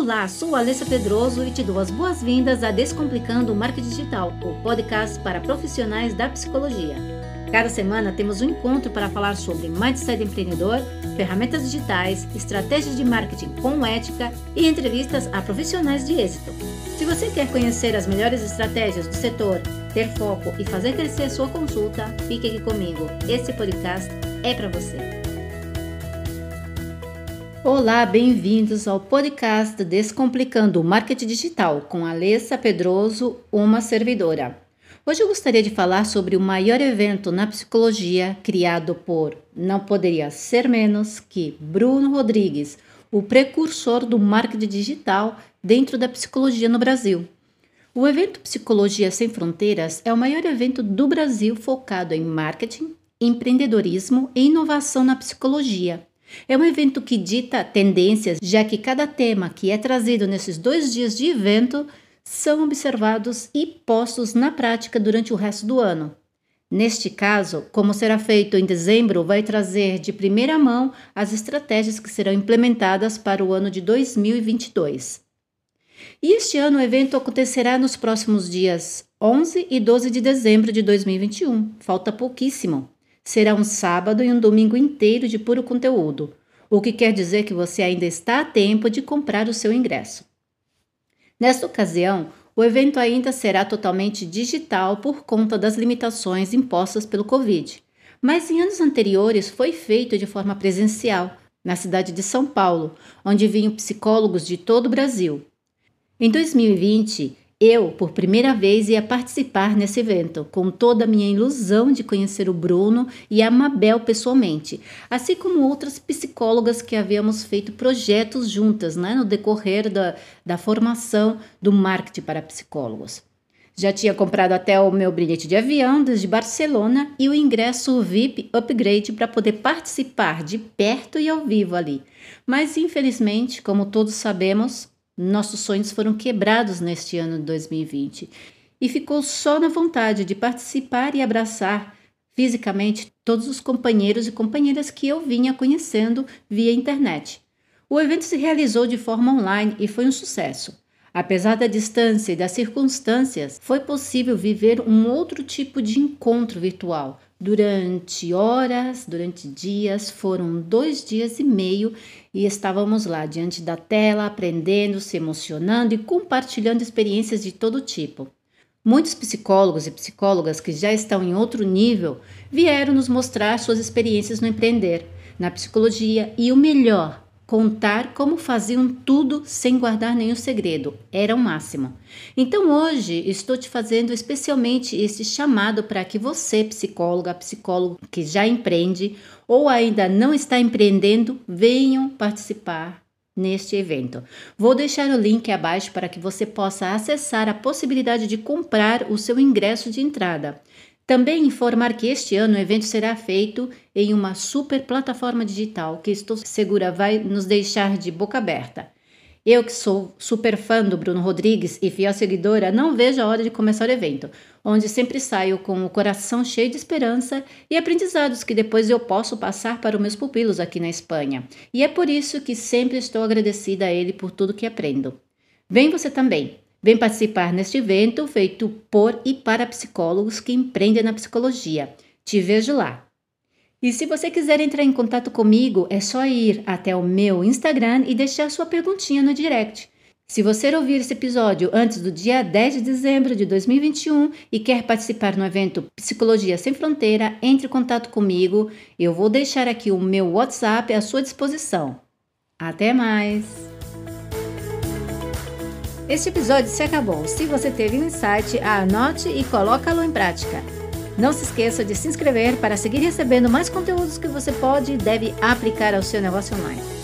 Olá, sou Alessa Pedroso e te dou as boas-vindas a Descomplicando o Marketing Digital, o podcast para profissionais da psicologia. Cada semana temos um encontro para falar sobre mindset empreendedor, ferramentas digitais, estratégias de marketing com ética e entrevistas a profissionais de êxito. Se você quer conhecer as melhores estratégias do setor, ter foco e fazer crescer sua consulta, fique aqui comigo. Esse podcast é para você. Olá, bem-vindos ao podcast Descomplicando o Marketing Digital com Alessa Pedroso, uma servidora. Hoje eu gostaria de falar sobre o maior evento na psicologia criado por não poderia ser menos que Bruno Rodrigues, o precursor do marketing digital dentro da psicologia no Brasil. O evento Psicologia Sem Fronteiras é o maior evento do Brasil focado em marketing, empreendedorismo e inovação na psicologia é um evento que dita tendências, já que cada tema que é trazido nesses dois dias de evento são observados e postos na prática durante o resto do ano. Neste caso, como será feito em dezembro, vai trazer de primeira mão as estratégias que serão implementadas para o ano de 2022. E este ano o evento acontecerá nos próximos dias 11 e 12 de dezembro de 2021. Falta pouquíssimo. Será um sábado e um domingo inteiro de puro conteúdo, o que quer dizer que você ainda está a tempo de comprar o seu ingresso. Nesta ocasião, o evento ainda será totalmente digital por conta das limitações impostas pelo Covid, mas em anos anteriores foi feito de forma presencial, na cidade de São Paulo, onde vinham psicólogos de todo o Brasil. Em 2020, eu, por primeira vez, ia participar nesse evento, com toda a minha ilusão de conhecer o Bruno e a Mabel pessoalmente, assim como outras psicólogas que havíamos feito projetos juntas né, no decorrer da, da formação do marketing para psicólogos. Já tinha comprado até o meu bilhete de avião desde Barcelona e o ingresso VIP Upgrade para poder participar de perto e ao vivo ali. Mas, infelizmente, como todos sabemos, nossos sonhos foram quebrados neste ano de 2020 e ficou só na vontade de participar e abraçar fisicamente todos os companheiros e companheiras que eu vinha conhecendo via internet. O evento se realizou de forma online e foi um sucesso. Apesar da distância e das circunstâncias, foi possível viver um outro tipo de encontro virtual, Durante horas, durante dias, foram dois dias e meio e estávamos lá diante da tela, aprendendo, se emocionando e compartilhando experiências de todo tipo. Muitos psicólogos e psicólogas que já estão em outro nível vieram nos mostrar suas experiências no empreender, na psicologia e o melhor, contar como faziam tudo sem guardar nenhum segredo. Era o máximo. Então hoje estou te fazendo especialmente esse chamado para que você, psicóloga, psicólogo que já empreende ou ainda não está empreendendo, venham participar neste evento. Vou deixar o link abaixo para que você possa acessar a possibilidade de comprar o seu ingresso de entrada. Também informar que este ano o evento será feito em uma super plataforma digital que estou segura vai nos deixar de boca aberta. Eu, que sou super fã do Bruno Rodrigues e fiel seguidora, não vejo a hora de começar o evento, onde sempre saio com o coração cheio de esperança e aprendizados que depois eu posso passar para os meus pupilos aqui na Espanha. E é por isso que sempre estou agradecida a ele por tudo que aprendo. Vem você também! Vem participar neste evento feito por e para psicólogos que empreendem na psicologia. Te vejo lá. E se você quiser entrar em contato comigo, é só ir até o meu Instagram e deixar sua perguntinha no direct. Se você ouvir esse episódio antes do dia 10 de dezembro de 2021 e quer participar no evento Psicologia Sem Fronteira, entre em contato comigo. Eu vou deixar aqui o meu WhatsApp à sua disposição. Até mais! Este episódio se acabou. Se você teve um insight, anote e coloca-lo em prática. Não se esqueça de se inscrever para seguir recebendo mais conteúdos que você pode e deve aplicar ao seu negócio online.